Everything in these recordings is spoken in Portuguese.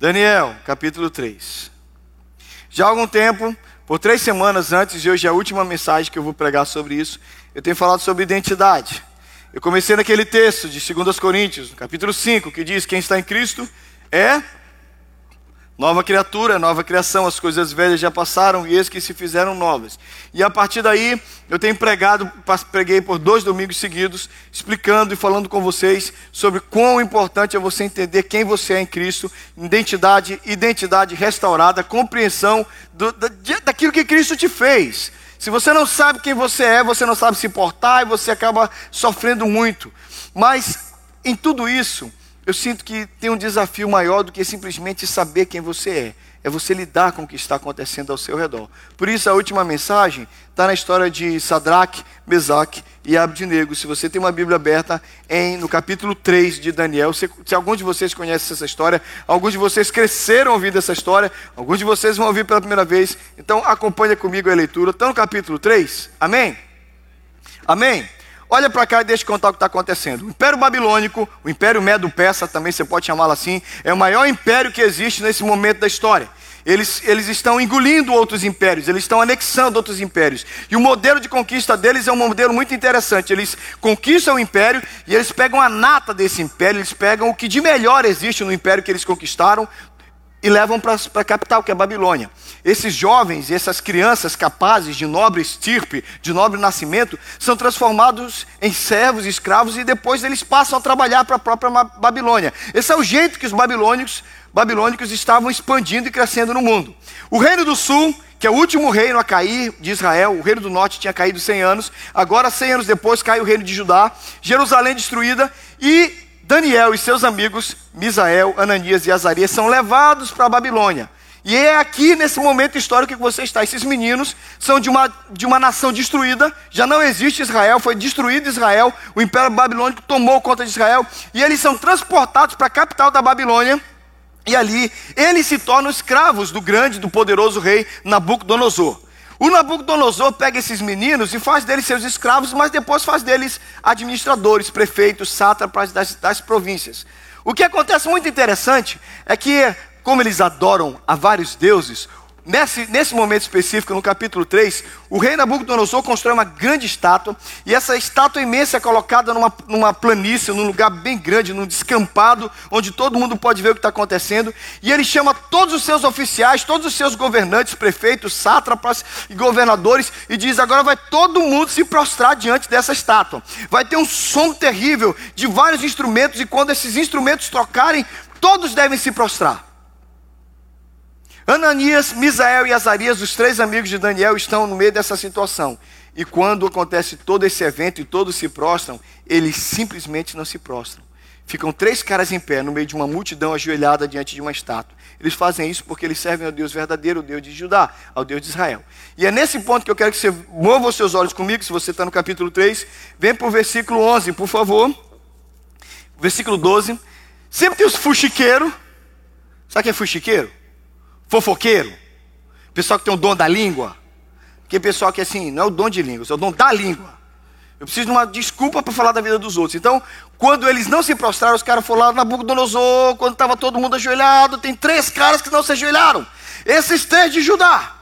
Daniel, capítulo 3. Já há algum tempo, por três semanas antes de hoje, a última mensagem que eu vou pregar sobre isso, eu tenho falado sobre identidade. Eu comecei naquele texto de 2 Coríntios, capítulo 5, que diz: Quem está em Cristo é Nova criatura, nova criação, as coisas velhas já passaram e eis que se fizeram novas. E a partir daí, eu tenho pregado, preguei por dois domingos seguidos, explicando e falando com vocês sobre quão importante é você entender quem você é em Cristo, identidade, identidade restaurada, compreensão do, da, daquilo que Cristo te fez. Se você não sabe quem você é, você não sabe se portar e você acaba sofrendo muito. Mas em tudo isso, eu sinto que tem um desafio maior do que simplesmente saber quem você é. É você lidar com o que está acontecendo ao seu redor. Por isso, a última mensagem está na história de Sadraque, Mesaque e Abdinego. Se você tem uma Bíblia aberta, em, no capítulo 3 de Daniel. Se, se alguns de vocês conhecem essa história, alguns de vocês cresceram ouvindo essa história, alguns de vocês vão ouvir pela primeira vez. Então, acompanha comigo a leitura. Está no capítulo 3? Amém? Amém? Olha para cá e deixa eu contar o que está acontecendo. O Império Babilônico, o Império Medo-Persa, também você pode chamá-lo assim, é o maior império que existe nesse momento da história. Eles, eles estão engolindo outros impérios, eles estão anexando outros impérios. E o modelo de conquista deles é um modelo muito interessante. Eles conquistam o império e eles pegam a nata desse império, eles pegam o que de melhor existe no império que eles conquistaram, e levam para a capital, que é Babilônia. Esses jovens e essas crianças capazes de nobre estirpe, de nobre nascimento, são transformados em servos, escravos e depois eles passam a trabalhar para a própria Babilônia. Esse é o jeito que os babilônicos, babilônicos estavam expandindo e crescendo no mundo. O reino do sul, que é o último reino a cair de Israel, o reino do norte tinha caído 100 anos, agora 100 anos depois cai o reino de Judá, Jerusalém destruída e Daniel e seus amigos, Misael, Ananias e Azarias, são levados para a Babilônia. E é aqui, nesse momento histórico que você está. Esses meninos são de uma, de uma nação destruída, já não existe Israel, foi destruído Israel, o Império Babilônico tomou conta de Israel, e eles são transportados para a capital da Babilônia, e ali eles se tornam escravos do grande, do poderoso rei Nabucodonosor. O Nabucodonosor pega esses meninos e faz deles seus escravos, mas depois faz deles administradores, prefeitos, sátrapas das, das províncias. O que acontece muito interessante é que, como eles adoram a vários deuses, Nesse, nesse momento específico, no capítulo 3, o rei Nabucodonosor constrói uma grande estátua, e essa estátua imensa é colocada numa, numa planície, num lugar bem grande, num descampado, onde todo mundo pode ver o que está acontecendo, e ele chama todos os seus oficiais, todos os seus governantes, prefeitos, sátrapas e governadores, e diz: agora vai todo mundo se prostrar diante dessa estátua. Vai ter um som terrível de vários instrumentos, e quando esses instrumentos tocarem, todos devem se prostrar. Ananias, Misael e Azarias, os três amigos de Daniel, estão no meio dessa situação. E quando acontece todo esse evento e todos se prostram, eles simplesmente não se prostram. Ficam três caras em pé no meio de uma multidão ajoelhada diante de uma estátua. Eles fazem isso porque eles servem ao Deus verdadeiro, o Deus de Judá, ao Deus de Israel. E é nesse ponto que eu quero que você mova os seus olhos comigo, se você está no capítulo 3. Vem para o versículo 11, por favor. Versículo 12. Sempre tem os fuxiqueiros. Sabe o que é fuxiqueiro? Fofoqueiro, pessoal que tem o dom da língua, que pessoal que assim, não é o dom de línguas, é o dom da língua. Eu preciso de uma desculpa para falar da vida dos outros. Então, quando eles não se prostraram, os caras foram lá na Nabucodonosor, quando estava todo mundo ajoelhado, tem três caras que não se ajoelharam. Esses três de Judá.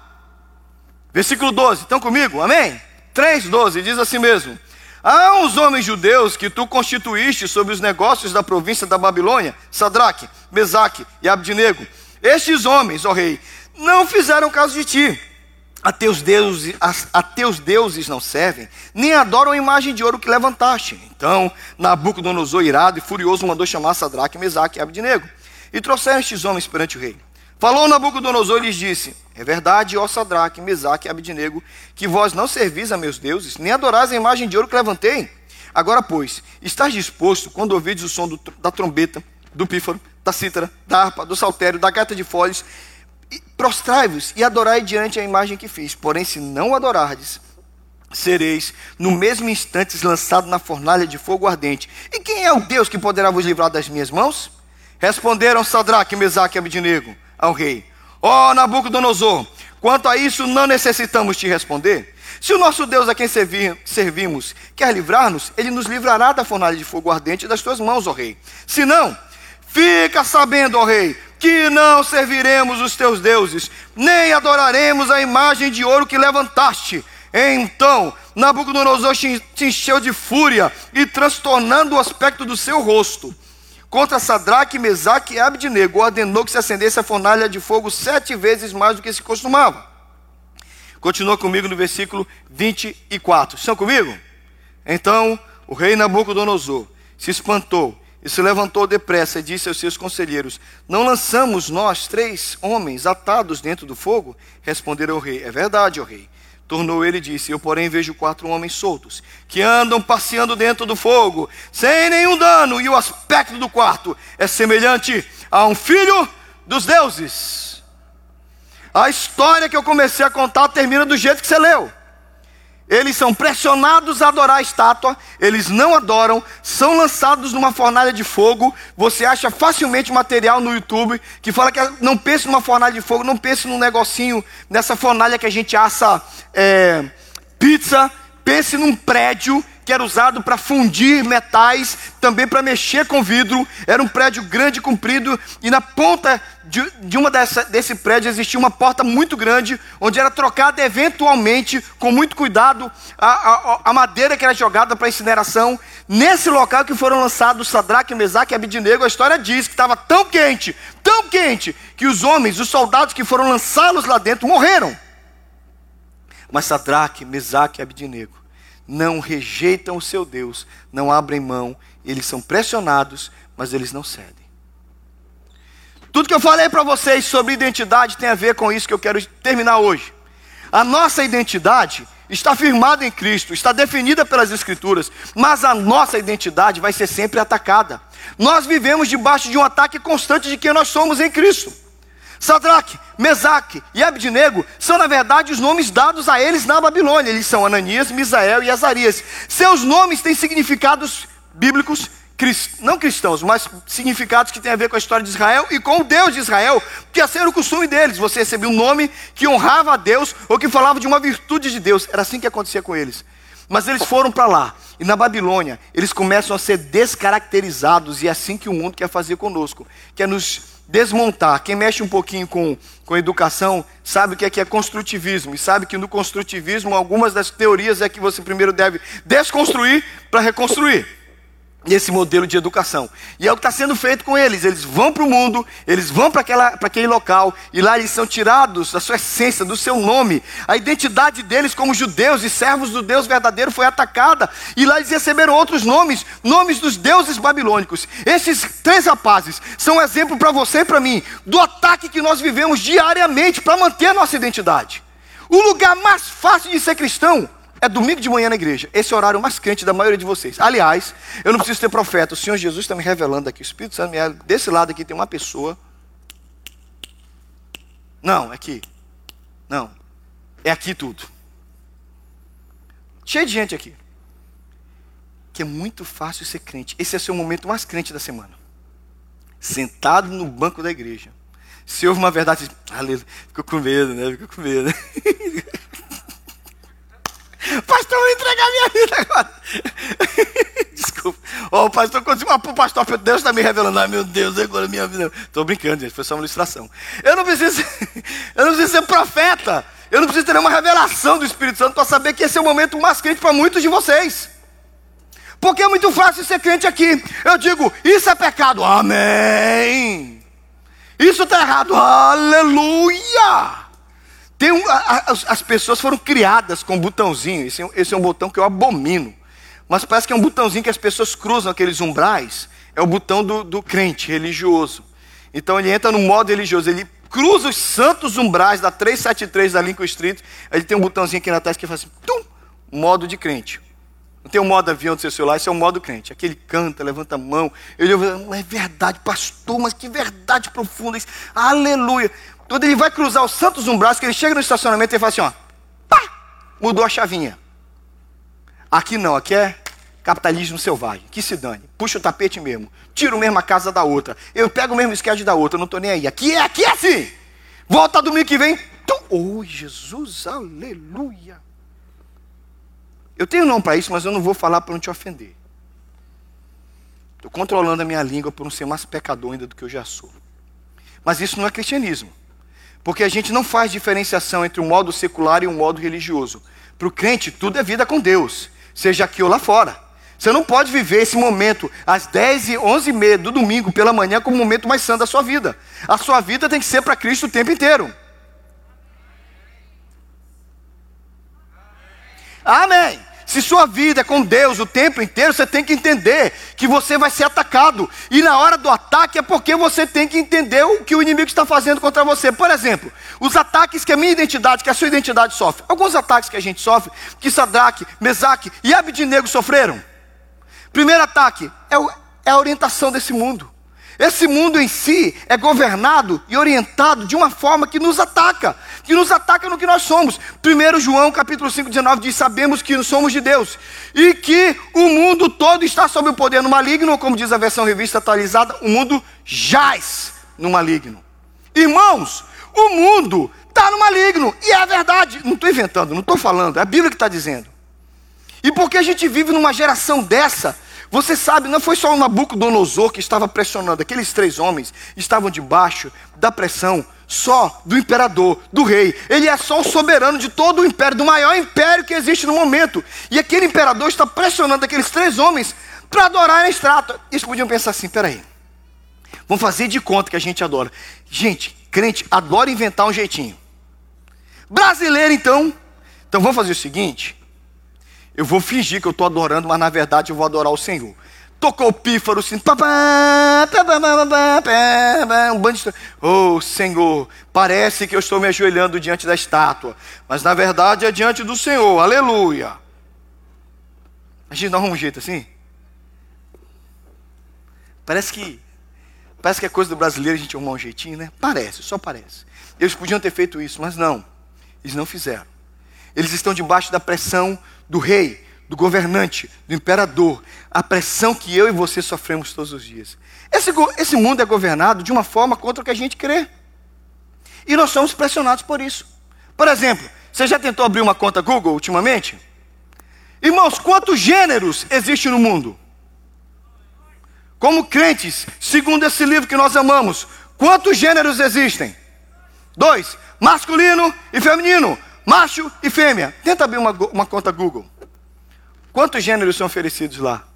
Versículo 12, estão comigo? Amém? 3, 12, diz assim mesmo. Há uns homens judeus que tu constituíste sobre os negócios da província da Babilônia, Sadraque, Mesaque e Abdinego estes homens, ó rei, não fizeram caso de ti. A teus, deuses, a, a teus deuses não servem, nem adoram a imagem de ouro que levantaste. Então, Nabucodonosor, irado e furioso, mandou chamar Sadraque, Mesaque e Abdinego. E trouxeram estes homens perante o rei. Falou Nabucodonosor e lhes disse: É verdade, ó Sadraque, Mesaque e Abdinego, que vós não servis a meus deuses, nem adorais a imagem de ouro que levantei. Agora, pois, estás disposto, quando ouvides o som do, da trombeta, do pífaro, da cítara, da harpa, do saltério, da gaita de folhas, prostrai-vos e adorai diante a imagem que fiz. Porém, se não adorardes, sereis no mesmo instante lançado na fornalha de fogo ardente. E quem é o Deus que poderá vos livrar das minhas mãos? Responderam Sadraque, Mesaque e Abidnego ao rei. Ó oh, Nabucodonosor, quanto a isso não necessitamos te responder. Se o nosso Deus a quem servir, servimos quer livrar-nos, ele nos livrará da fornalha de fogo ardente das tuas mãos, ó rei. Se não, Fica sabendo, ó rei, que não serviremos os teus deuses, nem adoraremos a imagem de ouro que levantaste. Então Nabucodonosor se encheu de fúria e, transtornando o aspecto do seu rosto, contra Sadraque, Mesaque e Abednego, ordenou que se acendesse a fornalha de fogo sete vezes mais do que se costumava. Continua comigo no versículo 24. Estão comigo? Então o rei Nabucodonosor se espantou e se levantou depressa e disse aos seus conselheiros: Não lançamos nós três homens atados dentro do fogo? Responderam o rei: É verdade, ó rei. Tornou ele e disse: Eu, porém, vejo quatro homens soltos, que andam passeando dentro do fogo, sem nenhum dano, e o aspecto do quarto é semelhante a um filho dos deuses. A história que eu comecei a contar termina do jeito que você leu. Eles são pressionados a adorar a estátua, eles não adoram, são lançados numa fornalha de fogo. Você acha facilmente material no YouTube que fala que não pense numa fornalha de fogo, não pense num negocinho, nessa fornalha que a gente assa é, pizza, pense num prédio que era usado para fundir metais, também para mexer com vidro. Era um prédio grande, comprido, e na ponta de, de uma dessa, desse prédio existia uma porta muito grande, onde era trocada eventualmente, com muito cuidado, a, a, a madeira que era jogada para incineração. Nesse local que foram lançados Sadraque, Mesaque e Abidinego, a história diz que estava tão quente, tão quente, que os homens, os soldados que foram lançá-los lá dentro, morreram. Mas Sadraque, Mesaque e Abidinego não rejeitam o seu Deus, não abrem mão, eles são pressionados, mas eles não cedem. Tudo que eu falei para vocês sobre identidade tem a ver com isso que eu quero terminar hoje. A nossa identidade está firmada em Cristo, está definida pelas Escrituras, mas a nossa identidade vai ser sempre atacada. Nós vivemos debaixo de um ataque constante de quem nós somos em Cristo. Sadraque, Mesaque e Abednego são, na verdade, os nomes dados a eles na Babilônia. Eles são Ananias, Misael e Azarias. Seus nomes têm significados bíblicos, não cristãos, mas significados que têm a ver com a história de Israel e com o Deus de Israel, que ia ser o costume deles. Você recebia um nome que honrava a Deus ou que falava de uma virtude de Deus. Era assim que acontecia com eles. Mas eles foram para lá. E na Babilônia, eles começam a ser descaracterizados. E é assim que o mundo quer fazer conosco. Quer nos desmontar. Quem mexe um pouquinho com, com educação sabe o que é, que é construtivismo. E sabe que no construtivismo, algumas das teorias é que você primeiro deve desconstruir para reconstruir nesse modelo de educação. E é o que está sendo feito com eles. Eles vão para o mundo, eles vão para aquele local, e lá eles são tirados da sua essência, do seu nome. A identidade deles como judeus e servos do Deus verdadeiro foi atacada. E lá eles receberam outros nomes, nomes dos deuses babilônicos. Esses três rapazes são um exemplo para você e para mim, do ataque que nós vivemos diariamente para manter a nossa identidade. O lugar mais fácil de ser cristão é domingo de manhã na igreja. Esse é o horário mais quente da maioria de vocês. Aliás, eu não preciso ter profeta. O Senhor Jesus está me revelando aqui. O Espírito Santo me Desse lado aqui tem uma pessoa. Não, é aqui. Não. É aqui tudo. Cheio de gente aqui. Que é muito fácil ser crente. Esse é o seu momento mais crente da semana. Sentado no banco da igreja. Se houve uma verdade, aleluia, ficou com medo, né? Ficou com medo. Pastor, vou entregar minha vida agora. Desculpa. Ó, oh, o pastor conseguiu. O pastor, Deus está me revelando. Ai, meu Deus, agora minha vida. Estou brincando, gente. Foi só uma ilustração. Eu não preciso, eu não preciso ser profeta. Eu não preciso ter uma revelação do Espírito Santo para saber que esse é o momento mais crente para muitos de vocês. Porque é muito fácil ser crente aqui. Eu digo, isso é pecado. Amém. Isso está errado. Aleluia. Tem um, a, as, as, pessoas foram criadas com um botãozinho. Esse, é esse é um botão que eu abomino. Mas parece que é um botãozinho que as pessoas cruzam aqueles umbrais. É o botão do, do crente religioso. Então ele entra no modo religioso. Ele cruza os santos umbrais da 373 da Lincoln Street. Ele tem um botãozinho aqui na testa que faz assim: tum, modo de crente. Não tem o um modo avião do seu celular, esse é o modo crente. Aquele canta, levanta a mão. Ele é verdade, pastor, mas que verdade profunda isso. Aleluia. Quando ele vai cruzar os santos umbrais, que ele chega no estacionamento e fala assim, ó, pá, mudou a chavinha. Aqui não, aqui é capitalismo selvagem, que se dane. Puxa o tapete mesmo, tiro mesmo a casa da outra. Eu pego o mesmo esquete da outra, não estou nem aí. Aqui é, aqui é assim. Volta domingo que vem. Oh, Jesus, aleluia. Eu tenho nome para isso, mas eu não vou falar para não te ofender. Estou controlando a minha língua por não ser mais pecador ainda do que eu já sou. Mas isso não é cristianismo. Porque a gente não faz diferenciação entre um modo secular e um modo religioso. Para o crente, tudo é vida com Deus, seja aqui ou lá fora. Você não pode viver esse momento às 10 e 11 e meia do domingo pela manhã como o momento mais santo da sua vida. A sua vida tem que ser para Cristo o tempo inteiro. Amém. Se sua vida é com Deus o tempo inteiro, você tem que entender que você vai ser atacado. E na hora do ataque é porque você tem que entender o que o inimigo está fazendo contra você. Por exemplo, os ataques que a minha identidade, que a sua identidade sofre. Alguns ataques que a gente sofre, que Sadraque, Mesaque e Abidnego sofreram. Primeiro ataque é, o, é a orientação desse mundo. Esse mundo em si é governado e orientado de uma forma que nos ataca, que nos ataca no que nós somos. 1 João capítulo 5, 19 diz: Sabemos que somos de Deus e que o mundo todo está sob o poder do maligno, como diz a versão revista atualizada, o mundo jaz no maligno. Irmãos, o mundo está no maligno, e é a verdade, não estou inventando, não estou falando, é a Bíblia que está dizendo. E porque a gente vive numa geração dessa, você sabe, não foi só o Nabucodonosor que estava pressionando, aqueles três homens estavam debaixo da pressão só do imperador, do rei. Ele é só o soberano de todo o império, do maior império que existe no momento. E aquele imperador está pressionando aqueles três homens para adorar a estátua. Eles podiam pensar assim: peraí, vamos fazer de conta que a gente adora. Gente, crente adora inventar um jeitinho. Brasileiro, então. Então vamos fazer o seguinte: eu vou fingir que eu estou adorando, mas na verdade eu vou adorar o Senhor. Tocou o pífaro, assim, um bando de... Oh, Senhor, parece que eu estou me ajoelhando diante da estátua, mas na verdade é diante do Senhor, aleluia. A gente não arruma um jeito assim? Parece que parece que é coisa do brasileiro a gente arrumar um jeitinho, né? Parece, só parece. Eles podiam ter feito isso, mas não. Eles não fizeram. Eles estão debaixo da pressão do rei, do governante, do imperador, a pressão que eu e você sofremos todos os dias. Esse, esse mundo é governado de uma forma contra o que a gente crê. E nós somos pressionados por isso. Por exemplo, você já tentou abrir uma conta Google ultimamente? Irmãos, quantos gêneros existem no mundo? Como crentes, segundo esse livro que nós amamos, quantos gêneros existem? Dois: masculino e feminino macho e fêmea. Tenta abrir uma, uma conta Google. Quantos gêneros são oferecidos lá?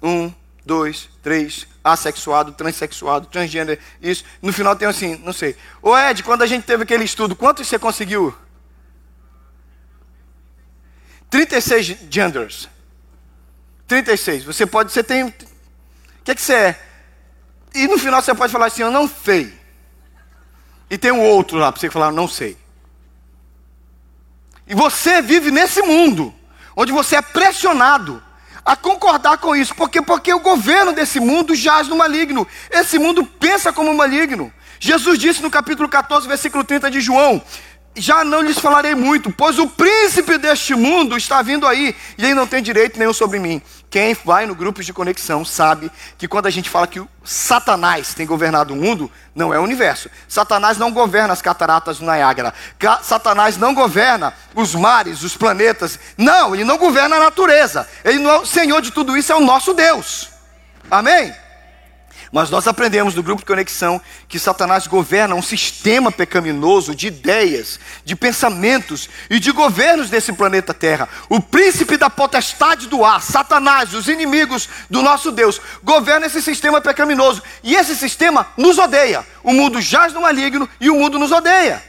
Um, dois, três, assexuado, transexuado, transgênero, isso. No final tem assim, não sei. Ô Ed, quando a gente teve aquele estudo, quantos você conseguiu? 36 genders. 36. Você pode, você tem. O que, é que você é? E no final você pode falar assim, eu não sei. E tem um outro lá para você falar, não sei. E você vive nesse mundo, onde você é pressionado a concordar com isso. Por quê? Porque o governo desse mundo jaz no maligno. Esse mundo pensa como maligno. Jesus disse no capítulo 14, versículo 30 de João: já não lhes falarei muito, pois o príncipe deste mundo está vindo aí, e ele não tem direito nenhum sobre mim. Quem vai no grupo de conexão sabe que quando a gente fala que Satanás tem governado o mundo, não é o universo. Satanás não governa as cataratas do Niágara. Satanás não governa os mares, os planetas. Não, ele não governa a natureza. Ele não é o Senhor de tudo isso, é o nosso Deus. Amém? Mas nós aprendemos no grupo de conexão que Satanás governa um sistema pecaminoso de ideias, de pensamentos e de governos desse planeta Terra. O príncipe da potestade do ar, Satanás, os inimigos do nosso Deus, governa esse sistema pecaminoso. E esse sistema nos odeia. O mundo jaz no maligno e o mundo nos odeia.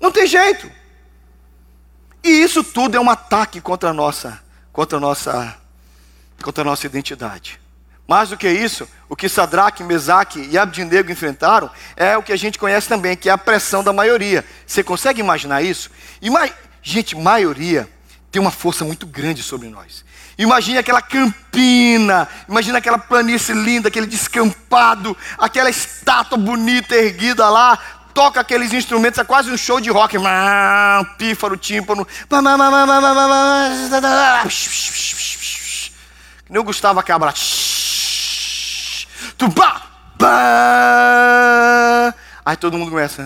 Não tem jeito. E isso tudo é um ataque contra a nossa, contra a nossa, contra a nossa identidade. Mais do que isso, o que Sadraque, Mesaque e Abdinego enfrentaram é o que a gente conhece também, que é a pressão da maioria. Você consegue imaginar isso? Ima gente, maioria tem uma força muito grande sobre nós. Imagine aquela campina, imagine aquela planície linda, aquele descampado, aquela estátua bonita erguida lá, toca aqueles instrumentos, é quase um show de rock, pífaro, tímpano, que nem o Gustavo Cabral. Tupá! Pá! Aí todo mundo começa.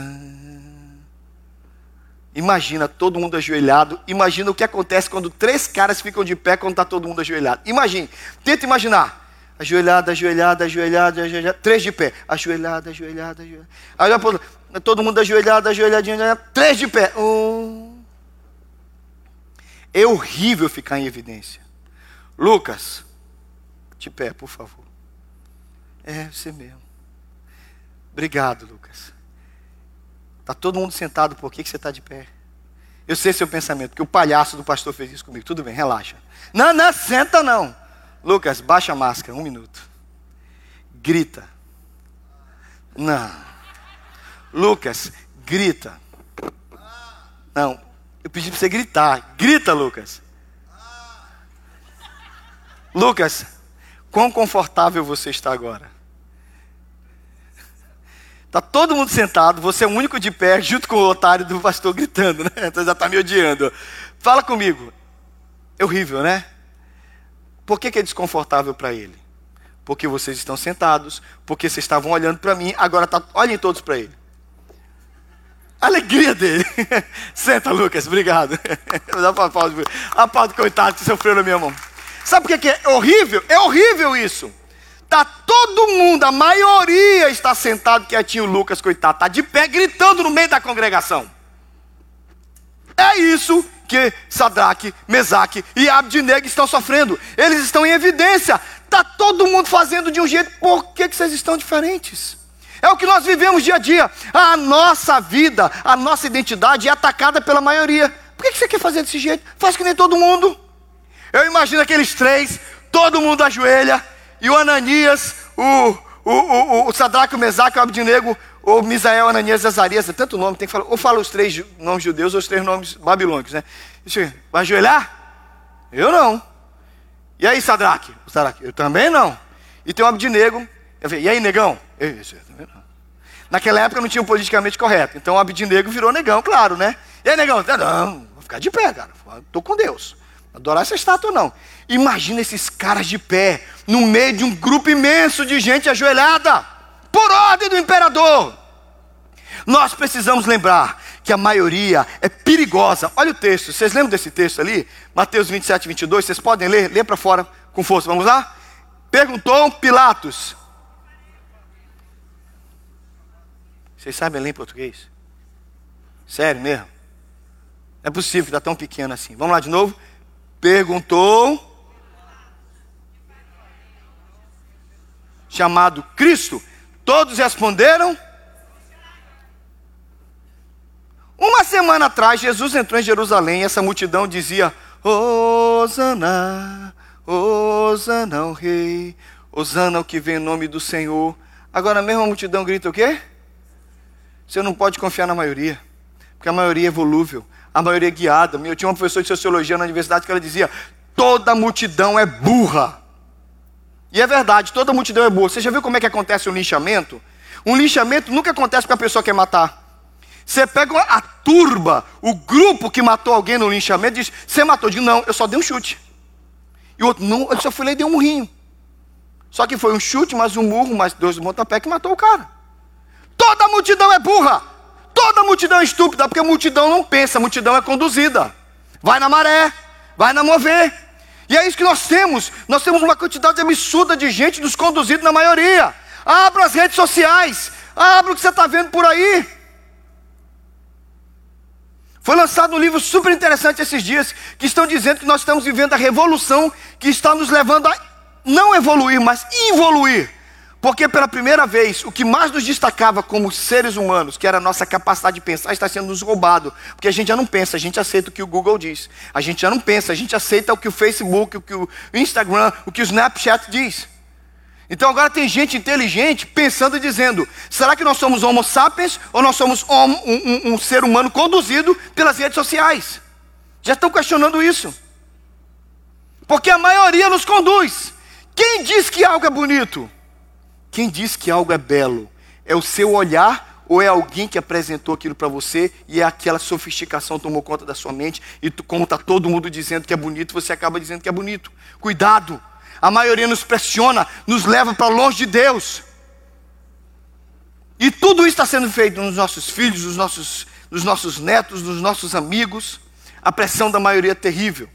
Imagina todo mundo ajoelhado. Imagina o que acontece quando três caras ficam de pé quando está todo mundo ajoelhado. Imagine. Tenta imaginar. ajoelhada, ajoelhada, ajoelhada, ajoelhada, três de pé, ajoelhada, ajoelhada, ajoelhada. Aí depois, todo mundo ajoelhado, ajoelhadinho, três de pé. Um. É horrível ficar em evidência. Lucas, de pé, por favor. É, você mesmo. Obrigado, Lucas. Está todo mundo sentado, por que, que você está de pé? Eu sei seu pensamento, que o palhaço do pastor fez isso comigo. Tudo bem, relaxa. Não, não, senta não. Lucas, baixa a máscara, um minuto. Grita. Não. Lucas, grita. Não, eu pedi para você gritar. Grita, Lucas. Lucas, quão confortável você está agora? Está todo mundo sentado, você é o único de pé, junto com o otário do pastor gritando, né? Então já está me odiando. Fala comigo. É horrível, né? Por que, que é desconfortável para ele? Porque vocês estão sentados, porque vocês estavam olhando para mim, agora tá, olhem todos para ele. alegria dele. Senta, Lucas, obrigado. Dá para pausa. A pausa, coitado, que sofreu na minha mão. Sabe por que é horrível? É horrível isso. Tá todo mundo, a maioria está sentado quietinho, Lucas, coitado, tá de pé gritando no meio da congregação. É isso que Sadraque, Mesaque e Abdinego estão sofrendo. Eles estão em evidência. Tá todo mundo fazendo de um jeito. Por que, que vocês estão diferentes? É o que nós vivemos dia a dia. A nossa vida, a nossa identidade é atacada pela maioria. Por que, que você quer fazer desse jeito? Faz que nem todo mundo. Eu imagino aqueles três, todo mundo ajoelha e o Ananias, o, o, o, o Sadraque, o Mesaque, o Abdinego, o Misael, Ananias Azarias, é tanto nome, tem que falar, ou fala os três nomes judeus ou os três nomes babilônicos, né? Vai ajoelhar? Eu não. E aí, Sadraque? O Sadraque, eu também não. E tem o Abdinego, eu e aí, negão? Eu, eu também não. Naquela época não tinha o politicamente correto, então o Abdinego virou negão, claro, né? E aí, negão? Não, vou ficar de pé, cara, estou com Deus. Adorar essa estátua não. Imagina esses caras de pé, no meio de um grupo imenso de gente ajoelhada, por ordem do imperador. Nós precisamos lembrar que a maioria é perigosa. Olha o texto, vocês lembram desse texto ali? Mateus 27, 22, vocês podem ler? Lê para fora com força, vamos lá? Perguntou Pilatos. Vocês sabem ler em português? Sério mesmo? Não é possível está tão pequeno assim. Vamos lá de novo? perguntou, chamado Cristo. Todos responderam. Uma semana atrás, Jesus entrou em Jerusalém e essa multidão dizia: Osana, Osana o Rei, Osana o que vem em nome do Senhor. Agora a mesma multidão grita o quê? Você não pode confiar na maioria, porque a maioria é volúvel a maioria é guiada. Eu tinha uma professora de sociologia na universidade que ela dizia: toda multidão é burra. E é verdade, toda multidão é burra. Você já viu como é que acontece um linchamento? Um linchamento nunca acontece porque a pessoa quer matar. Você pega a turba, o grupo que matou alguém no linchamento, diz: Você matou? Diz: Não, eu só dei um chute. E o outro: Não, eu só fui lá e dei um murrinho. Só que foi um chute, mais um murro, mais dois montapé que matou o cara. Toda multidão é burra. Toda multidão é estúpida, porque a multidão não pensa, a multidão é conduzida. Vai na maré, vai na mover. E é isso que nós temos. Nós temos uma quantidade absurda de gente nos conduzindo na maioria. Abra as redes sociais, abra o que você está vendo por aí. Foi lançado um livro super interessante esses dias, que estão dizendo que nós estamos vivendo a revolução que está nos levando a não evoluir, mas evoluir. Porque pela primeira vez, o que mais nos destacava como seres humanos, que era a nossa capacidade de pensar, está sendo nos roubado. Porque a gente já não pensa, a gente aceita o que o Google diz. A gente já não pensa, a gente aceita o que o Facebook, o que o Instagram, o que o Snapchat diz. Então agora tem gente inteligente pensando e dizendo: será que nós somos homo sapiens ou nós somos um, um, um ser humano conduzido pelas redes sociais? Já estão questionando isso. Porque a maioria nos conduz. Quem diz que algo é bonito? Quem diz que algo é belo? É o seu olhar ou é alguém que apresentou aquilo para você e é aquela sofisticação tomou conta da sua mente e tu, como está todo mundo dizendo que é bonito, você acaba dizendo que é bonito. Cuidado! A maioria nos pressiona, nos leva para longe de Deus. E tudo isso está sendo feito nos nossos filhos, nos nossos, nos nossos netos, nos nossos amigos. A pressão da maioria é terrível.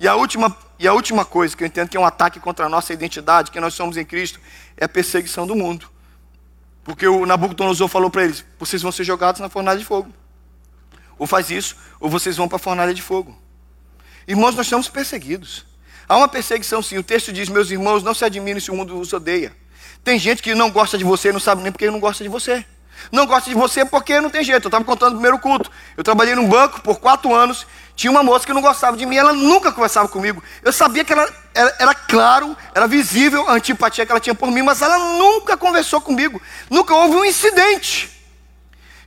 E a última e a última coisa que eu entendo que é um ataque contra a nossa identidade, que nós somos em Cristo, é a perseguição do mundo. Porque o Nabucodonosor falou para eles: vocês vão ser jogados na fornalha de fogo. Ou faz isso, ou vocês vão para a fornalha de fogo. Irmãos, nós estamos perseguidos. Há uma perseguição sim. O texto diz: Meus irmãos, não se admirem se o mundo vos odeia. Tem gente que não gosta de você e não sabe nem porque não gosta de você. Não gosta de você porque não tem jeito. Eu estava contando no primeiro culto. Eu trabalhei num banco por quatro anos. Tinha uma moça que não gostava de mim, ela nunca conversava comigo. Eu sabia que ela era, era, claro, era visível a antipatia que ela tinha por mim, mas ela nunca conversou comigo. Nunca houve um incidente.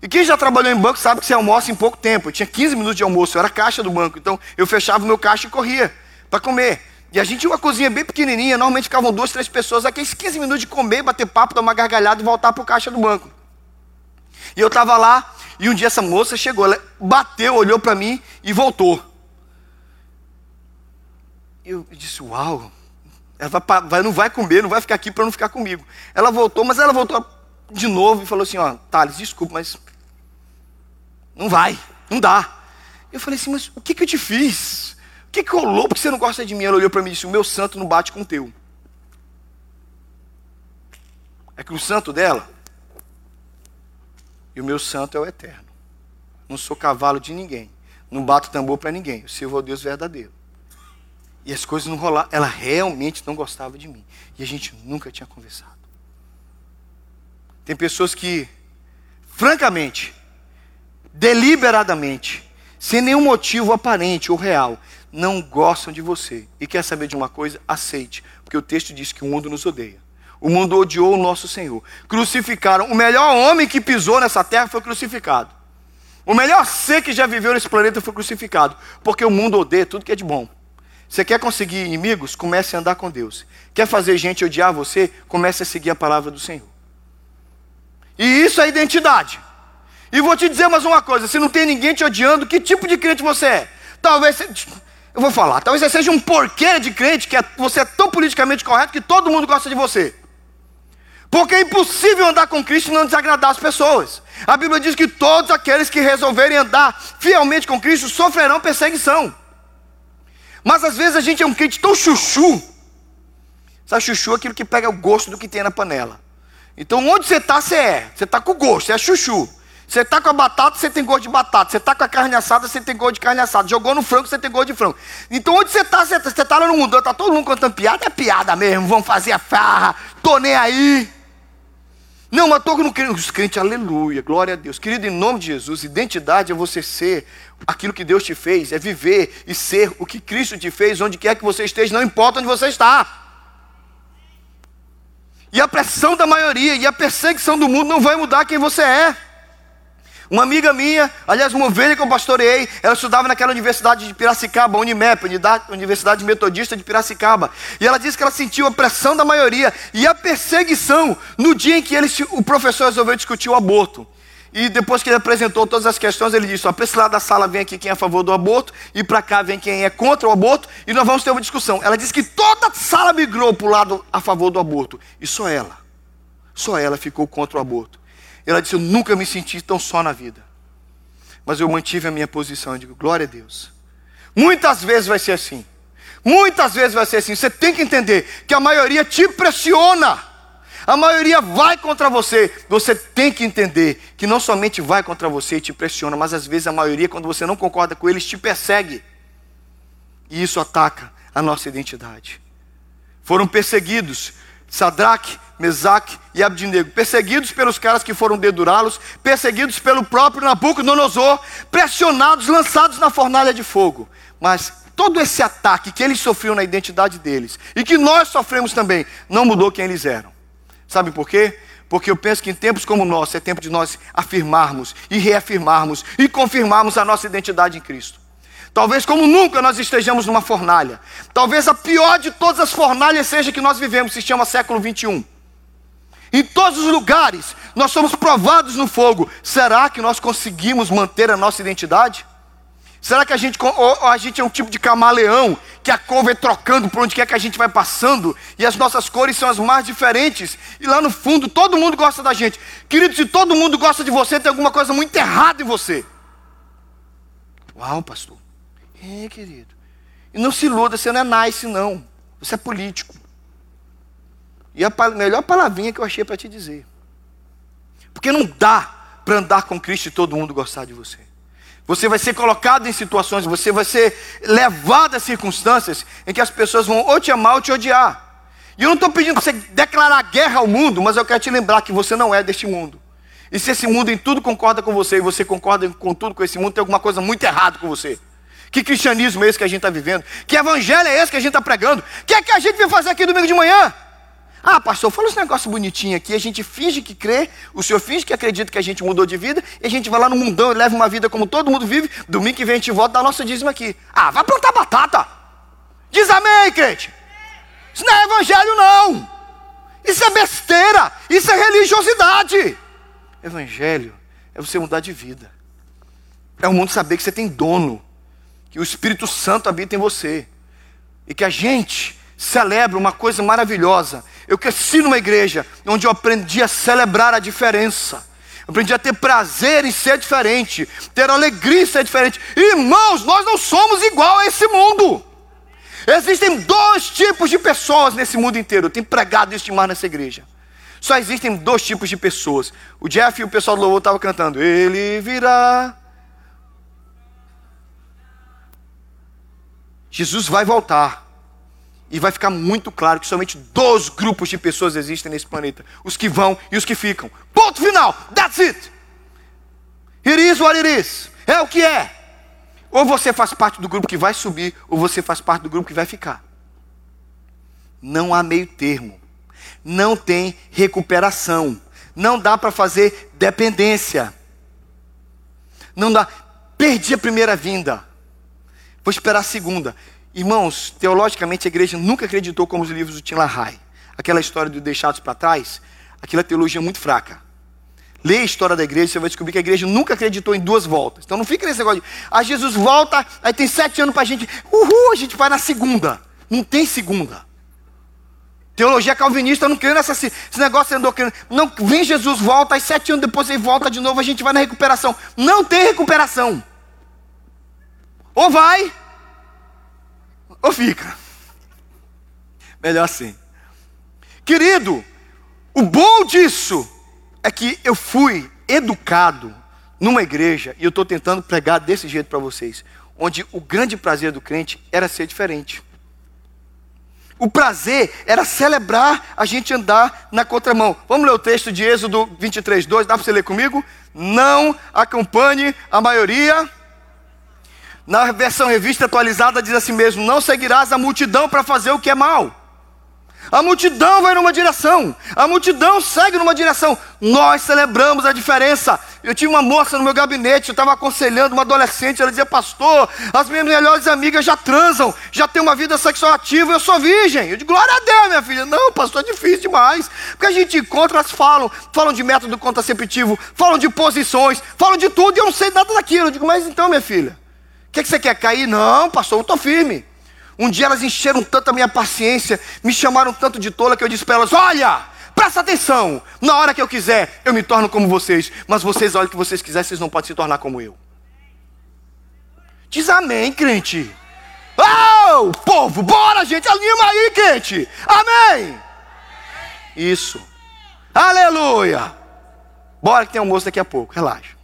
E quem já trabalhou em banco sabe que você almoça em pouco tempo. Eu tinha 15 minutos de almoço, eu era caixa do banco. Então eu fechava o meu caixa e corria para comer. E a gente tinha uma cozinha bem pequenininha, normalmente ficavam duas, três pessoas, aqueles 15 minutos de comer, bater papo, dar uma gargalhada e voltar para o caixa do banco. E eu estava lá, e um dia essa moça chegou, ela bateu, olhou para mim e voltou. Eu disse, uau, ela vai, não vai comer, não vai ficar aqui para não ficar comigo. Ela voltou, mas ela voltou de novo e falou assim, ó, Thales, desculpa, mas não vai, não dá. Eu falei assim, mas o que, que eu te fiz? O que, que rolou? Porque você não gosta de mim? Ela olhou para mim e disse, o meu santo não bate com o teu. É que o santo dela e o meu santo é o eterno. Não sou cavalo de ninguém. Não bato tambor para ninguém. Eu sirvo ao Deus verdadeiro. E as coisas não rolaram. Ela realmente não gostava de mim. E a gente nunca tinha conversado. Tem pessoas que, francamente, deliberadamente, sem nenhum motivo aparente ou real, não gostam de você. E quer saber de uma coisa? Aceite. Porque o texto diz que o mundo nos odeia. O mundo odiou o nosso Senhor. Crucificaram. O melhor homem que pisou nessa terra foi crucificado. O melhor ser que já viveu nesse planeta foi crucificado. Porque o mundo odeia tudo que é de bom. Você quer conseguir inimigos? Comece a andar com Deus. Quer fazer gente odiar você? Comece a seguir a palavra do Senhor. E isso é identidade. E vou te dizer mais uma coisa: se não tem ninguém te odiando, que tipo de crente você é? Talvez. Eu vou falar, talvez você seja um porqueiro de crente, que é, você é tão politicamente correto que todo mundo gosta de você. Porque é impossível andar com Cristo e não desagradar as pessoas. A Bíblia diz que todos aqueles que resolverem andar fielmente com Cristo sofrerão perseguição. Mas às vezes a gente é um crente tão chuchu. Sabe, chuchu é aquilo que pega o gosto do que tem na panela. Então onde você está, você é. Você está com gosto, você é chuchu. Você está com a batata, você tem gosto de batata. Você está com a carne assada, você tem gosto de carne assada. Jogou no frango, você tem gosto de frango. Então onde você está, você está tá lá no mundo, está todo mundo contando piada, é piada mesmo. Vamos fazer a farra, tô nem aí. Não, mas estou no crente. Os crentes, aleluia, glória a Deus. Querido, em nome de Jesus, identidade é você ser aquilo que Deus te fez, é viver e ser o que Cristo te fez, onde quer que você esteja, não importa onde você está. E a pressão da maioria e a perseguição do mundo não vai mudar quem você é. Uma amiga minha, aliás, uma ovelha que eu pastoreei, ela estudava naquela universidade de Piracicaba, Unimep, Universidade Metodista de Piracicaba. E ela disse que ela sentiu a pressão da maioria e a perseguição no dia em que ele, o professor resolveu discutir o aborto. E depois que ele apresentou todas as questões, ele disse: para esse lado da sala vem aqui quem é a favor do aborto, e para cá vem quem é contra o aborto, e nós vamos ter uma discussão. Ela disse que toda a sala migrou para o lado a favor do aborto, e só ela, só ela ficou contra o aborto. Ela disse: Eu nunca me senti tão só na vida. Mas eu mantive a minha posição. Eu digo: Glória a Deus. Muitas vezes vai ser assim. Muitas vezes vai ser assim. Você tem que entender que a maioria te pressiona. A maioria vai contra você. Você tem que entender que não somente vai contra você e te pressiona, mas às vezes a maioria, quando você não concorda com eles, te persegue. E isso ataca a nossa identidade. Foram perseguidos. Sadraque, Mesaque e Abdinego, perseguidos pelos caras que foram dedurá-los, perseguidos pelo próprio Nabucodonosor, pressionados, lançados na fornalha de fogo. Mas todo esse ataque que eles sofriam na identidade deles e que nós sofremos também, não mudou quem eles eram. Sabe por quê? Porque eu penso que em tempos como o nosso é tempo de nós afirmarmos e reafirmarmos e confirmarmos a nossa identidade em Cristo. Talvez como nunca nós estejamos numa fornalha. Talvez a pior de todas as fornalhas seja que nós vivemos, se chama século 21. Em todos os lugares, nós somos provados no fogo. Será que nós conseguimos manter a nossa identidade? Será que a gente, a gente é um tipo de camaleão que a cor vai trocando por onde quer que a gente vai passando e as nossas cores são as mais diferentes e lá no fundo todo mundo gosta da gente. Querido, se todo mundo gosta de você, tem alguma coisa muito errada em você. Uau, pastor. É, querido. E não se iluda, você não é nice, não. Você é político. E a melhor palavrinha que eu achei para te dizer. Porque não dá para andar com Cristo e todo mundo gostar de você. Você vai ser colocado em situações, você vai ser levado a circunstâncias em que as pessoas vão ou te amar ou te odiar. E eu não estou pedindo para você declarar guerra ao mundo, mas eu quero te lembrar que você não é deste mundo. E se esse mundo em tudo concorda com você e você concorda com tudo com esse mundo, tem alguma coisa muito errada com você. Que cristianismo é esse que a gente está vivendo? Que evangelho é esse que a gente está pregando? O que é que a gente vai fazer aqui domingo de manhã? Ah, pastor, fala esse negócio bonitinho aqui. A gente finge que crê, o senhor finge que acredita que a gente mudou de vida, e a gente vai lá no mundão e leva uma vida como todo mundo vive. Domingo que vem a gente volta, dá nosso dízimo aqui. Ah, vai plantar batata. Diz amém, crente. Isso não é evangelho, não. Isso é besteira. Isso é religiosidade. Evangelho é você mudar de vida. É o mundo saber que você tem dono, que o Espírito Santo habita em você. E que a gente celebra uma coisa maravilhosa eu cresci numa igreja onde eu aprendi a celebrar a diferença. Aprendi a ter prazer em ser diferente, ter alegria em ser diferente. Irmãos, nós não somos igual a esse mundo. Existem dois tipos de pessoas nesse mundo inteiro. Eu tenho pregado isso demais nessa igreja. Só existem dois tipos de pessoas. O Jeff e o pessoal do louvor estavam cantando. Ele virá. Jesus vai voltar. E vai ficar muito claro que somente dois grupos de pessoas existem nesse planeta: os que vão e os que ficam. Ponto final. That's it. It is what it is. É o que é. Ou você faz parte do grupo que vai subir, ou você faz parte do grupo que vai ficar. Não há meio termo. Não tem recuperação. Não dá para fazer dependência. Não dá. Perdi a primeira vinda. Vou esperar a segunda. Irmãos, teologicamente a igreja nunca acreditou como os livros do Tim LaHaye. Aquela história de deixados para trás, aquela teologia muito fraca. Lê a história da igreja, você vai descobrir que a igreja nunca acreditou em duas voltas. Então não fica nesse negócio de, ah, Jesus volta, aí tem sete anos para a gente, uhul, a gente vai na segunda. Não tem segunda. Teologia calvinista não crê nessa, esse negócio andou crendo. Não, vem Jesus, volta, aí sete anos depois ele volta de novo, a gente vai na recuperação. Não tem recuperação. Ou vai, ou fica. Melhor assim. Querido, o bom disso é que eu fui educado numa igreja e eu estou tentando pregar desse jeito para vocês, onde o grande prazer do crente era ser diferente. O prazer era celebrar a gente andar na contramão. Vamos ler o texto de Êxodo 23, 2. Dá para você ler comigo? Não acompanhe a maioria na versão revista atualizada diz assim mesmo: Não seguirás a multidão para fazer o que é mal. A multidão vai numa direção, a multidão segue numa direção. Nós celebramos a diferença. Eu tinha uma moça no meu gabinete, eu estava aconselhando uma adolescente, ela dizia, pastor, as minhas melhores amigas já transam, já têm uma vida sexual ativa, eu sou virgem. Eu digo, glória a Deus, minha filha. Não, pastor, é difícil demais. Porque a gente encontra, elas falam, falam de método contraceptivo, falam de posições, falam de tudo, e eu não sei nada daquilo. Eu digo, mas então, minha filha, o que, que você quer cair? Não, pastor, eu estou firme. Um dia elas encheram tanto a minha paciência, me chamaram tanto de tola que eu disse para elas: Olha, presta atenção, na hora que eu quiser, eu me torno como vocês, mas vocês, olhem o que vocês quiserem, vocês não podem se tornar como eu. Diz amém, crente. Oh, povo, bora, gente, anima aí, crente. Amém. Isso. Aleluia. Bora que tem almoço daqui a pouco, relaxa.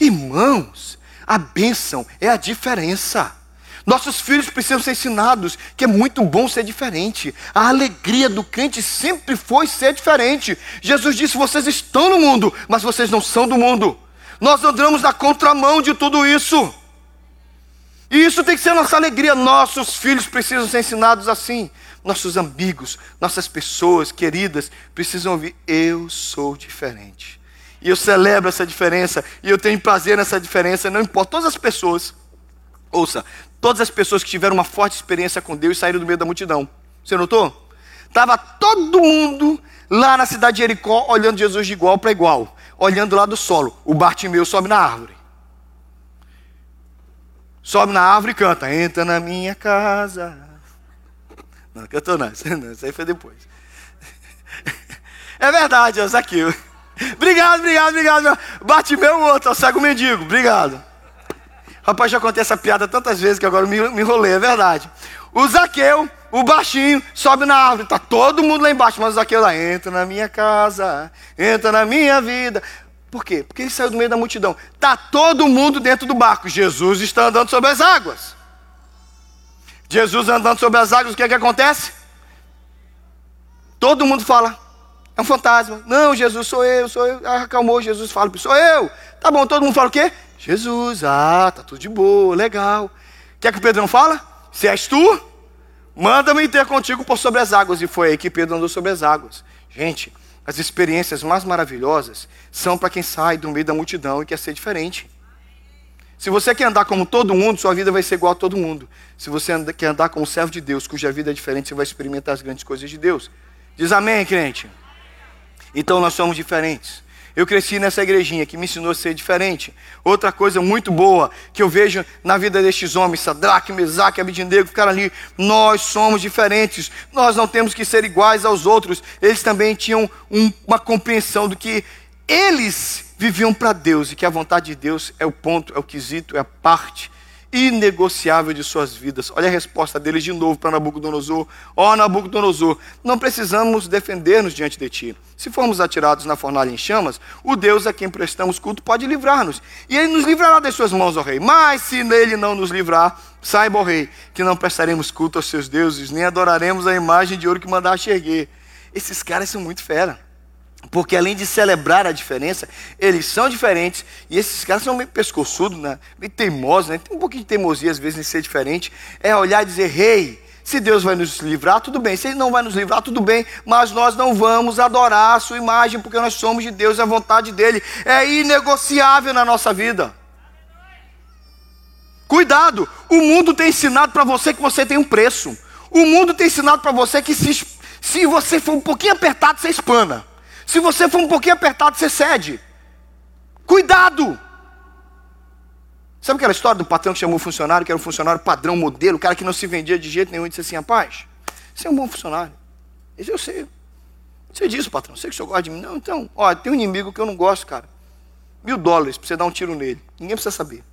Irmãos, a bênção é a diferença. Nossos filhos precisam ser ensinados que é muito bom ser diferente. A alegria do crente sempre foi ser diferente. Jesus disse: vocês estão no mundo, mas vocês não são do mundo. Nós andamos na contramão de tudo isso. E isso tem que ser nossa alegria. Nossos filhos precisam ser ensinados assim. Nossos amigos, nossas pessoas queridas precisam ouvir: eu sou diferente. E eu celebro essa diferença. E eu tenho prazer nessa diferença. Não importa. Todas as pessoas, ouça, todas as pessoas que tiveram uma forte experiência com Deus saíram do meio da multidão. Você notou? Estava todo mundo lá na cidade de Jericó olhando Jesus de igual para igual. Olhando lá do solo. O Bartimeu sobe na árvore. Sobe na árvore e canta. Entra na minha casa. Não, cantou não. Isso aí foi depois. É verdade, Zaqueu obrigado, obrigado, obrigado. Bate meu outro, é o cego mendigo. Obrigado. Rapaz, já contei essa piada tantas vezes que agora me, me enrolei, é verdade. O Zaqueu, o baixinho, sobe na árvore, tá todo mundo lá embaixo, mas o Zaqueu lá, entra na minha casa, entra na minha vida. Por quê? Porque ele saiu do meio da multidão. Tá todo mundo dentro do barco. Jesus está andando sobre as águas. Jesus andando sobre as águas, o que é que acontece? Todo mundo fala, é um fantasma. Não, Jesus, sou eu, sou eu. Ah, acalmou, Jesus fala, sou eu. Tá bom, todo mundo fala o quê? Jesus, ah, tá tudo de boa, legal. O que o Pedro não fala? Se és tu, manda-me ter contigo por sobre as águas. E foi aí que Pedro andou sobre as águas. Gente, as experiências mais maravilhosas são para quem sai do meio da multidão e quer ser diferente. Se você quer andar como todo mundo, sua vida vai ser igual a todo mundo. Se você quer andar como servo de Deus, cuja vida é diferente, você vai experimentar as grandes coisas de Deus. Diz amém, crente. Então nós somos diferentes. Eu cresci nessa igrejinha que me ensinou a ser diferente. Outra coisa muito boa que eu vejo na vida destes homens, Sadraque, Mesaque, Abidinego, ficaram ali. Nós somos diferentes. Nós não temos que ser iguais aos outros. Eles também tinham um, uma compreensão do que eles viviam para Deus e que a vontade de Deus é o ponto, é o quesito, é a parte inegociável de suas vidas. Olha a resposta deles de novo para Nabucodonosor. Ó oh, Nabucodonosor, não precisamos defender-nos diante de ti. Se formos atirados na fornalha em chamas, o Deus a quem prestamos culto pode livrar-nos. E ele nos livrará das suas mãos, ó rei. Mas se nele não nos livrar, saiba, ó rei, que não prestaremos culto aos seus deuses, nem adoraremos a imagem de ouro que mandaste erguer. Esses caras são muito fera. Porque além de celebrar a diferença, eles são diferentes. E esses caras são meio pescoçudos, né? meio teimosos. Né? Tem um pouquinho de teimosia às vezes em ser diferente. É olhar e dizer, rei, hey, se Deus vai nos livrar, tudo bem. Se Ele não vai nos livrar, tudo bem. Mas nós não vamos adorar a sua imagem, porque nós somos de Deus e a vontade dEle é inegociável na nossa vida. Cuidado, o mundo tem ensinado para você que você tem um preço. O mundo tem ensinado para você que se, se você for um pouquinho apertado, você espana. Se você for um pouquinho apertado, você cede. Cuidado! Sabe aquela história do patrão que chamou o funcionário, que era um funcionário padrão, modelo, o cara que não se vendia de jeito nenhum e disse assim: rapaz, você é um bom funcionário. Ele eu sei. Você disse, patrão, sei que o senhor gosta de mim. Não, então, ó, tem um inimigo que eu não gosto, cara. Mil dólares para você dar um tiro nele. Ninguém precisa saber.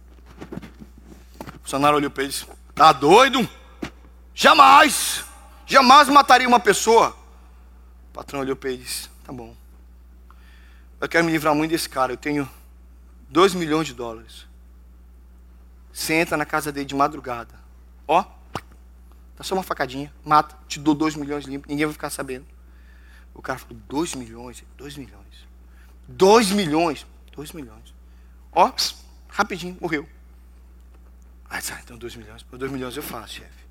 O funcionário olhou para ele e disse: Tá doido? Jamais! Jamais mataria uma pessoa. O patrão olhou para ele e disse: Tá bom. Eu quero me livrar muito desse cara. Eu tenho 2 milhões de dólares. Você entra na casa dele de madrugada. Ó, dá só uma facadinha, mata, te dou 2 milhões limpo, ninguém vai ficar sabendo. O cara falou, 2 milhões, 2 milhões. 2 milhões, 2 milhões. Ó, rapidinho, morreu. Aí sai, então 2 milhões. Por 2 milhões eu faço, chefe.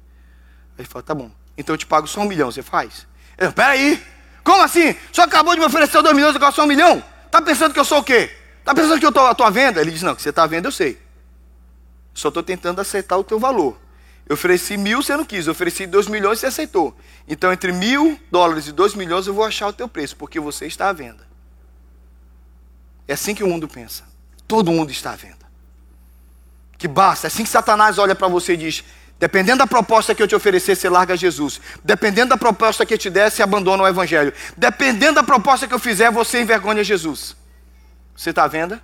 Aí ele falou, tá bom. Então eu te pago só um milhão, você faz? Eu, peraí. Como assim? Só acabou de me oferecer 2 milhões, eu quero só um milhão? Está pensando que eu sou o quê? Está pensando que eu estou à tua venda? Ele diz, não, que você está vendo, eu sei. Só estou tentando aceitar o teu valor. Eu ofereci mil, você não quis. Eu ofereci dois milhões, você aceitou. Então, entre mil dólares e dois milhões, eu vou achar o teu preço, porque você está à venda. É assim que o mundo pensa. Todo mundo está à venda. Que basta. É assim que Satanás olha para você e diz: Dependendo da proposta que eu te oferecer, você larga Jesus. Dependendo da proposta que eu te der, você abandona o Evangelho. Dependendo da proposta que eu fizer, você envergonha Jesus. Você está à venda?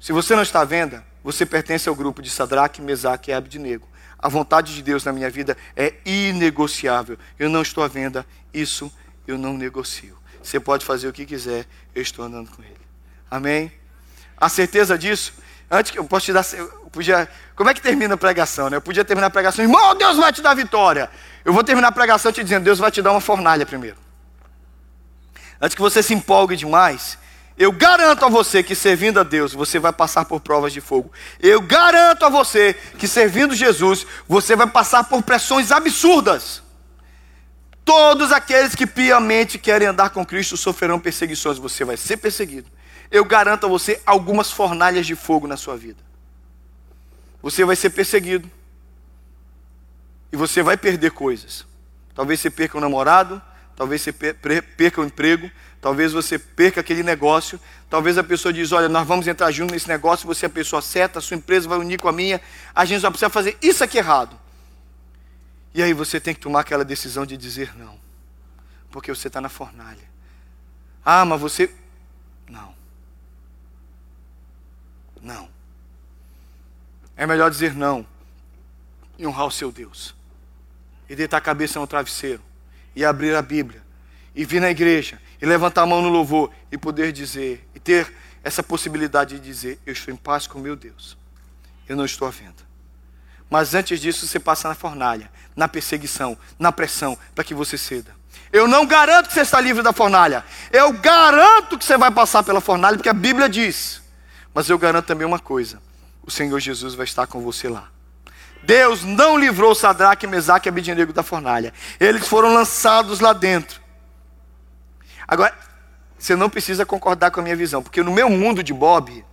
Se você não está à venda, você pertence ao grupo de Sadraque, Mesaque e Abednego. A vontade de Deus na minha vida é inegociável. Eu não estou à venda, isso eu não negocio. Você pode fazer o que quiser, eu estou andando com Ele. Amém? A certeza disso? Antes que eu posso te dar, podia, como é que termina a pregação? Né? Eu podia terminar a pregação, irmão, Deus vai te dar vitória. Eu vou terminar a pregação te dizendo, Deus vai te dar uma fornalha primeiro. Antes que você se empolgue demais, eu garanto a você que servindo a Deus, você vai passar por provas de fogo. Eu garanto a você que servindo Jesus, você vai passar por pressões absurdas. Todos aqueles que piamente querem andar com Cristo sofrerão perseguições. Você vai ser perseguido. Eu garanto a você algumas fornalhas de fogo na sua vida você vai ser perseguido. E você vai perder coisas. Talvez você perca o um namorado, talvez você perca o um emprego, talvez você perca aquele negócio. Talvez a pessoa diz: Olha, nós vamos entrar junto nesse negócio, você é a pessoa certa, a sua empresa vai unir com a minha, a gente só precisa fazer isso aqui errado. E aí você tem que tomar aquela decisão de dizer não, porque você está na fornalha. Ah, mas você. Não. Não. é melhor dizer não e honrar o seu Deus. E deitar a cabeça no travesseiro e abrir a Bíblia e vir na igreja e levantar a mão no louvor e poder dizer e ter essa possibilidade de dizer: Eu estou em paz com meu Deus. Eu não estou à venda. Mas antes disso, você passa na fornalha, na perseguição, na pressão, para que você ceda. Eu não garanto que você está livre da fornalha. Eu garanto que você vai passar pela fornalha, porque a Bíblia diz. Mas eu garanto também uma coisa: o Senhor Jesus vai estar com você lá. Deus não livrou Sadraque, Mesaque e Abednego da fornalha. Eles foram lançados lá dentro. Agora, você não precisa concordar com a minha visão, porque no meu mundo de Bob,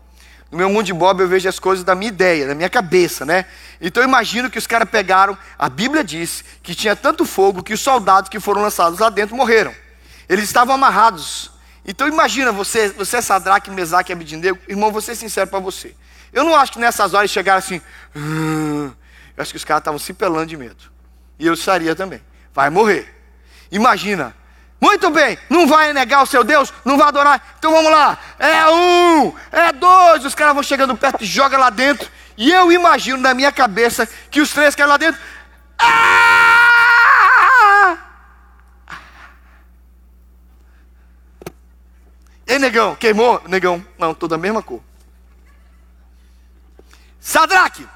no meu mundo de Bob eu vejo as coisas da minha ideia, da minha cabeça, né? Então eu imagino que os caras pegaram, a Bíblia diz que tinha tanto fogo que os soldados que foram lançados lá dentro morreram. Eles estavam amarrados. Então imagina você, você é Sadraque, Mesaque e Abednego, irmão, vou ser sincero para você. Eu não acho que nessas horas chegaram assim, ah", eu acho que os caras estavam se pelando de medo. E eu estaria também. Vai morrer. Imagina. Muito bem, não vai negar o seu Deus, não vai adorar. Então vamos lá. É um, é dois. Os caras vão chegando perto e joga lá dentro. E eu imagino na minha cabeça que os três caem lá dentro. Ah! Ei, negão, queimou? Negão, não, toda a mesma cor. Sadraque,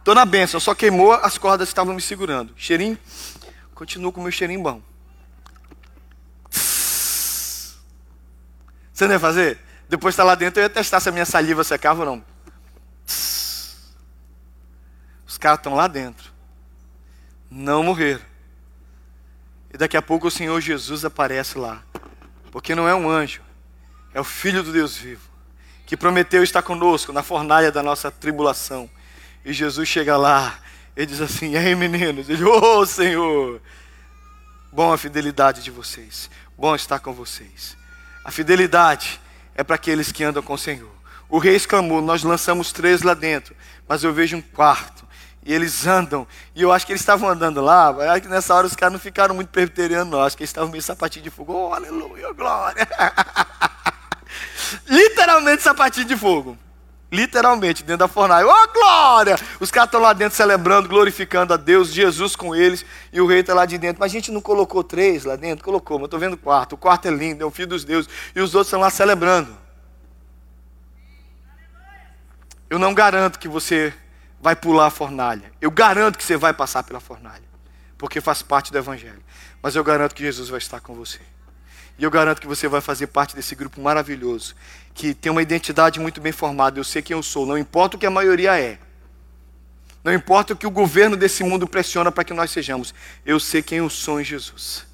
Estou na benção, só queimou as cordas que estavam me segurando. Cheirinho, continuo com o meu cheirinho bom. Você não ia fazer? Depois está lá dentro, eu ia testar se a minha saliva secava ou não. Os caras estão lá dentro. Não morreram. E daqui a pouco o Senhor Jesus aparece lá. Porque não é um anjo, é o Filho do Deus vivo. Que prometeu estar conosco na fornalha da nossa tribulação e Jesus chega lá, ele diz assim: E aí, meninos? Ele, ô oh, Senhor, bom a fidelidade de vocês, bom estar com vocês. A fidelidade é para aqueles que andam com o Senhor. O rei exclamou: Nós lançamos três lá dentro, mas eu vejo um quarto. E eles andam, e eu acho que eles estavam andando lá, que nessa hora os caras não ficaram muito presbiterianos, não. Acho que eles estavam meio sapatinho de fogo. Oh, aleluia, glória! Literalmente sapatinho de fogo. Literalmente, dentro da fornalha. Ô oh, glória! Os caras estão lá dentro celebrando, glorificando a Deus, Jesus com eles, e o rei está lá de dentro. Mas a gente não colocou três lá dentro? Colocou, mas eu estou vendo o quarto. O quarto é lindo, é o filho dos deuses. E os outros estão lá celebrando. Eu não garanto que você vai pular a fornalha. Eu garanto que você vai passar pela fornalha. Porque faz parte do Evangelho. Mas eu garanto que Jesus vai estar com você. E eu garanto que você vai fazer parte desse grupo maravilhoso, que tem uma identidade muito bem formada. Eu sei quem eu sou, não importa o que a maioria é. Não importa o que o governo desse mundo pressiona para que nós sejamos. Eu sei quem eu sou em Jesus.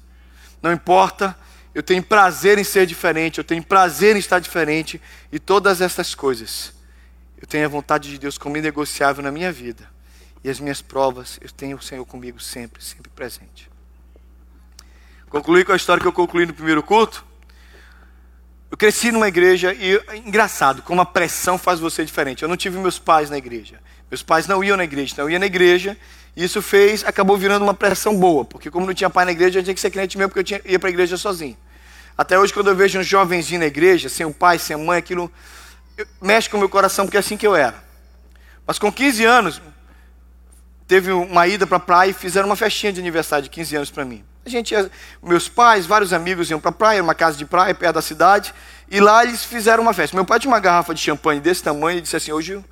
Não importa, eu tenho prazer em ser diferente, eu tenho prazer em estar diferente e todas essas coisas. Eu tenho a vontade de Deus como inegociável na minha vida. E as minhas provas, eu tenho o Senhor comigo sempre, sempre presente. Concluir com a história que eu concluí no primeiro culto. Eu cresci numa igreja e engraçado, como a pressão faz você diferente. Eu não tive meus pais na igreja. Meus pais não iam na igreja, então eu ia na igreja e isso fez, acabou virando uma pressão boa, porque como não tinha pai na igreja, eu tinha que ser crente mesmo porque eu tinha, ia para a igreja sozinho. Até hoje, quando eu vejo um jovenzinho na igreja, sem o pai, sem a mãe, aquilo mexe com o meu coração, porque é assim que eu era. Mas com 15 anos, teve uma ida para a praia e fizeram uma festinha de aniversário de 15 anos para mim. A gente meus pais, vários amigos iam para a praia, uma casa de praia perto da cidade, e lá eles fizeram uma festa. Meu pai tinha uma garrafa de champanhe desse tamanho e disse assim: hoje,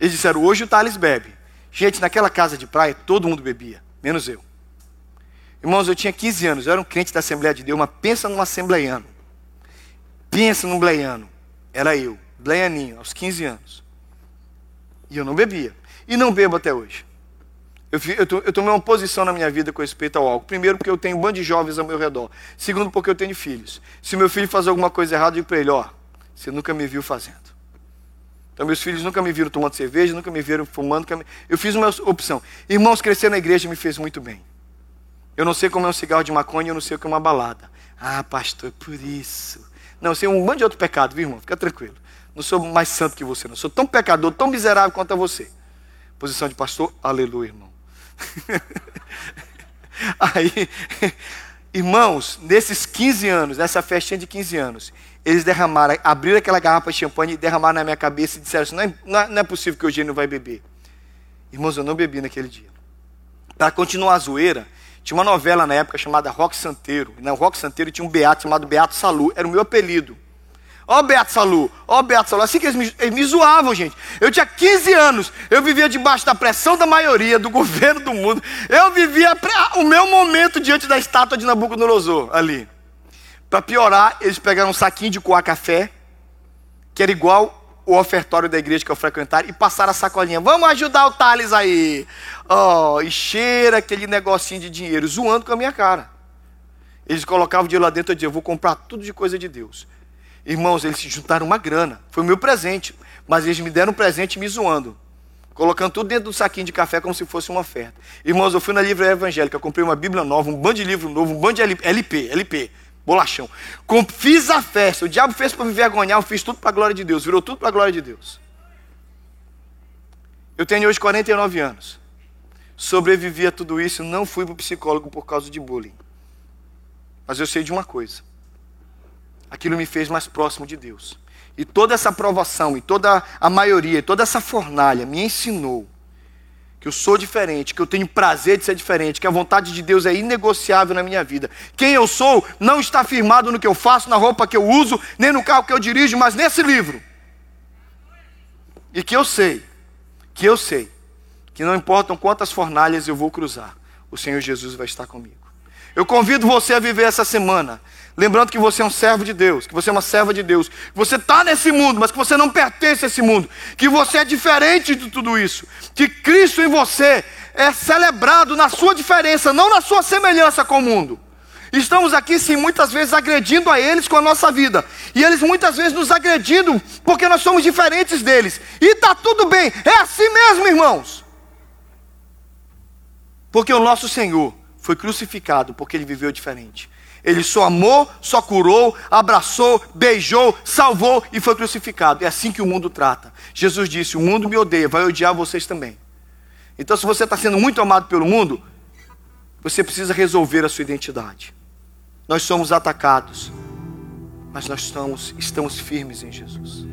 eles disseram, hoje o Thales bebe. Gente, naquela casa de praia todo mundo bebia, menos eu. Irmãos, eu tinha 15 anos, eu era um crente da Assembleia de Deus, mas pensa num assembleiano. Pensa num bleiano. Era eu, bleianinho, aos 15 anos. E eu não bebia. E não bebo até hoje. Eu, tomei uma posição na minha vida com respeito ao álcool. Primeiro, porque eu tenho um bando de jovens ao meu redor. Segundo, porque eu tenho filhos. Se meu filho fazer alguma coisa errada, eu digo para ele: Ó, você nunca me viu fazendo. Então, meus filhos nunca me viram tomando cerveja, nunca me viram fumando. Eu fiz uma opção. Irmãos, crescer na igreja me fez muito bem. Eu não sei como é um cigarro de maconha, eu não sei o que é uma balada. Ah, pastor, por isso. Não, eu sei um monte de outro pecado, viu, irmão? Fica tranquilo. Não sou mais santo que você, não. Sou tão pecador, tão miserável quanto a você. Posição de pastor, aleluia, irmão. Aí, irmãos, nesses 15 anos, nessa festinha de 15 anos, eles derramaram, abriram aquela garrafa de champanhe e derramaram na minha cabeça e disseram assim: não é, não é, é possível que o Eugênio vai beber. Irmãos, eu não bebi naquele dia. Para continuar a zoeira, tinha uma novela na época chamada Rock Santeiro. E na Rock Santeiro tinha um beato chamado Beato Salu. Era o meu apelido. Ó Beato Salu, ó Beato Salu. Assim que eles me, eles me zoavam, gente. Eu tinha 15 anos. Eu vivia debaixo da pressão da maioria, do governo do mundo. Eu vivia o meu momento diante da estátua de Nabucodonosor ali. Para piorar, eles pegaram um saquinho de coar café, que era igual o ofertório da igreja que eu frequentar e passaram a sacolinha. Vamos ajudar o Thales aí. Oh, e cheira aquele negocinho de dinheiro, zoando com a minha cara. Eles colocavam o dinheiro lá dentro e diziam, eu vou comprar tudo de coisa de Deus. Irmãos, eles se juntaram uma grana. Foi o meu presente. Mas eles me deram um presente me zoando. Colocando tudo dentro do saquinho de café como se fosse uma oferta. Irmãos, eu fui na livraria evangélica, comprei uma Bíblia nova, um bando de livro novo, um bando de LP, LP, bolachão. Fiz a festa. O diabo fez para me vergonhar, eu fiz tudo para a glória de Deus. Virou tudo para a glória de Deus. Eu tenho hoje 49 anos. Sobrevivi a tudo isso, não fui para o psicólogo por causa de bullying. Mas eu sei de uma coisa aquilo me fez mais próximo de Deus. E toda essa provação, e toda a maioria, e toda essa fornalha me ensinou que eu sou diferente, que eu tenho prazer de ser diferente, que a vontade de Deus é inegociável na minha vida. Quem eu sou não está firmado no que eu faço, na roupa que eu uso, nem no carro que eu dirijo, mas nesse livro. E que eu sei, que eu sei, que não importam quantas fornalhas eu vou cruzar, o Senhor Jesus vai estar comigo. Eu convido você a viver essa semana Lembrando que você é um servo de Deus, que você é uma serva de Deus, que você está nesse mundo, mas que você não pertence a esse mundo, que você é diferente de tudo isso, que Cristo em você é celebrado na sua diferença, não na sua semelhança com o mundo. Estamos aqui, sim, muitas vezes agredindo a eles com a nossa vida, e eles muitas vezes nos agredindo porque nós somos diferentes deles, e está tudo bem, é assim mesmo, irmãos, porque o nosso Senhor foi crucificado porque ele viveu diferente. Ele só amou, só curou, abraçou, beijou, salvou e foi crucificado. É assim que o mundo trata. Jesus disse: O mundo me odeia, vai odiar vocês também. Então, se você está sendo muito amado pelo mundo, você precisa resolver a sua identidade. Nós somos atacados, mas nós estamos, estamos firmes em Jesus.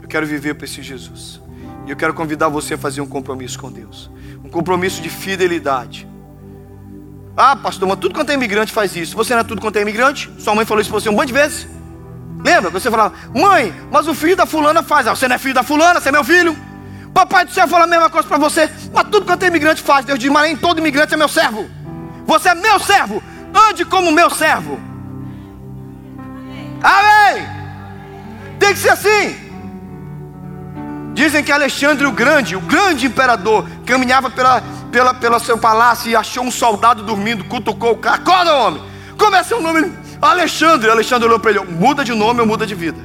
Eu quero viver para esse Jesus. E eu quero convidar você a fazer um compromisso com Deus um compromisso de fidelidade ah, pastor, mas tudo quanto é imigrante faz isso. Você não é tudo quanto é imigrante? Sua mãe falou isso para você um monte de vezes. Lembra? Você falava, mãe, mas o filho da fulana faz. Ah, você não é filho da fulana, você é meu filho. Papai do céu fala a mesma coisa para você. Mas tudo quanto é imigrante faz. Deus diz, mas nem todo imigrante é meu servo. Você é meu servo. Ande como meu servo. Amém. Tem que ser assim. Dizem que Alexandre o Grande, o grande imperador, caminhava pela pela, pelo seu palácio e achou um soldado dormindo, cutucou o cara. Acorda, homem! Como é seu nome? Alexandre. Alexandre olhou para ele: muda de nome ou muda de vida?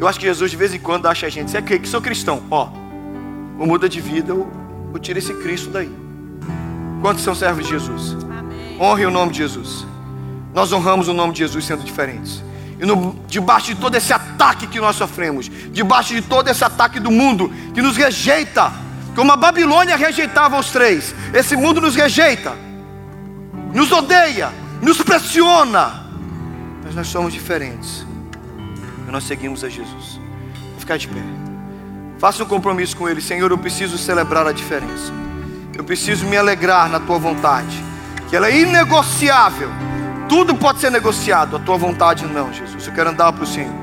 Eu acho que Jesus de vez em quando acha a gente, você é que sou cristão, ó, ou muda de vida ou, ou tira esse Cristo daí. Quantos são servos de Jesus? Amém. Honre o nome de Jesus. Nós honramos o nome de Jesus sendo diferentes. E no, debaixo de todo esse ataque que nós sofremos, debaixo de todo esse ataque do mundo que nos rejeita, como a Babilônia rejeitava os três, esse mundo nos rejeita, nos odeia, nos pressiona, mas nós somos diferentes. E nós seguimos a Jesus. Vou ficar de pé. Faça um compromisso com Ele, Senhor. Eu preciso celebrar a diferença. Eu preciso me alegrar na Tua vontade, que ela é inegociável tudo pode ser negociado, a tua vontade não, Jesus. Eu quero andar para o Senhor.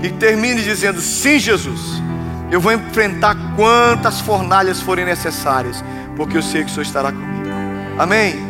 E termine dizendo: Sim, Jesus. Eu vou enfrentar quantas fornalhas forem necessárias, porque eu sei que o Senhor estará comigo. Amém.